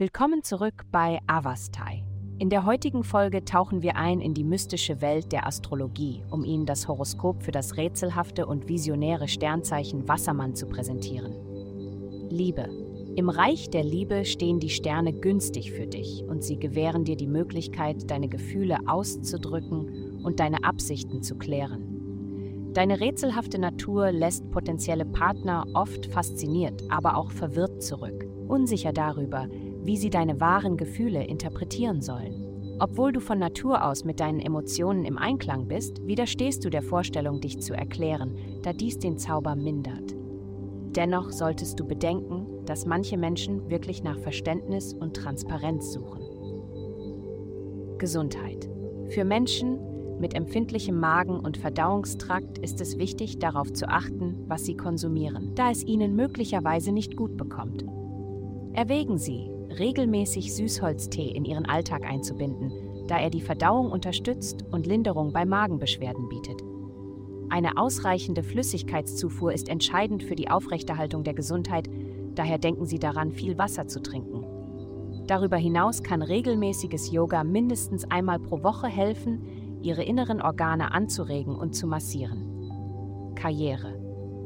Willkommen zurück bei Avastai. In der heutigen Folge tauchen wir ein in die mystische Welt der Astrologie, um Ihnen das Horoskop für das rätselhafte und visionäre Sternzeichen Wassermann zu präsentieren. Liebe. Im Reich der Liebe stehen die Sterne günstig für dich und sie gewähren dir die Möglichkeit, deine Gefühle auszudrücken und deine Absichten zu klären. Deine rätselhafte Natur lässt potenzielle Partner oft fasziniert, aber auch verwirrt zurück, unsicher darüber, wie sie deine wahren Gefühle interpretieren sollen. Obwohl du von Natur aus mit deinen Emotionen im Einklang bist, widerstehst du der Vorstellung, dich zu erklären, da dies den Zauber mindert. Dennoch solltest du bedenken, dass manche Menschen wirklich nach Verständnis und Transparenz suchen. Gesundheit. Für Menschen mit empfindlichem Magen und Verdauungstrakt ist es wichtig, darauf zu achten, was sie konsumieren, da es ihnen möglicherweise nicht gut bekommt. Erwägen Sie, regelmäßig Süßholztee in ihren Alltag einzubinden, da er die Verdauung unterstützt und Linderung bei Magenbeschwerden bietet. Eine ausreichende Flüssigkeitszufuhr ist entscheidend für die Aufrechterhaltung der Gesundheit, daher denken Sie daran, viel Wasser zu trinken. Darüber hinaus kann regelmäßiges Yoga mindestens einmal pro Woche helfen, Ihre inneren Organe anzuregen und zu massieren. Karriere.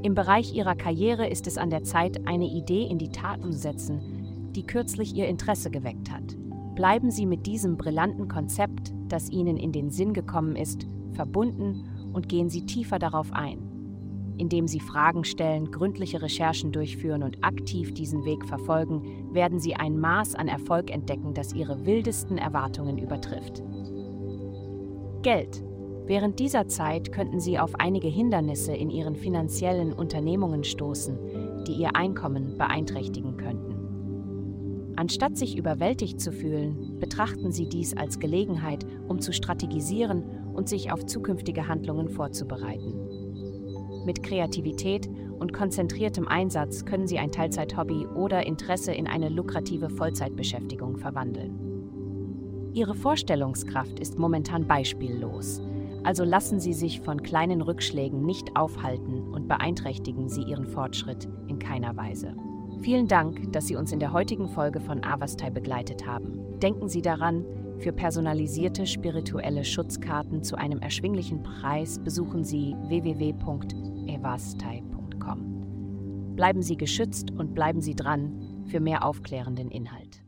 Im Bereich Ihrer Karriere ist es an der Zeit, eine Idee in die Tat umzusetzen, die kürzlich ihr Interesse geweckt hat. Bleiben Sie mit diesem brillanten Konzept, das Ihnen in den Sinn gekommen ist, verbunden und gehen Sie tiefer darauf ein. Indem Sie Fragen stellen, gründliche Recherchen durchführen und aktiv diesen Weg verfolgen, werden Sie ein Maß an Erfolg entdecken, das Ihre wildesten Erwartungen übertrifft. Geld. Während dieser Zeit könnten Sie auf einige Hindernisse in Ihren finanziellen Unternehmungen stoßen, die Ihr Einkommen beeinträchtigen könnten. Anstatt sich überwältigt zu fühlen, betrachten Sie dies als Gelegenheit, um zu strategisieren und sich auf zukünftige Handlungen vorzubereiten. Mit Kreativität und konzentriertem Einsatz können Sie ein Teilzeithobby oder Interesse in eine lukrative Vollzeitbeschäftigung verwandeln. Ihre Vorstellungskraft ist momentan beispiellos, also lassen Sie sich von kleinen Rückschlägen nicht aufhalten und beeinträchtigen Sie Ihren Fortschritt in keiner Weise. Vielen Dank, dass Sie uns in der heutigen Folge von Avastai begleitet haben. Denken Sie daran, für personalisierte spirituelle Schutzkarten zu einem erschwinglichen Preis besuchen Sie www.evastai.com. Bleiben Sie geschützt und bleiben Sie dran für mehr aufklärenden Inhalt.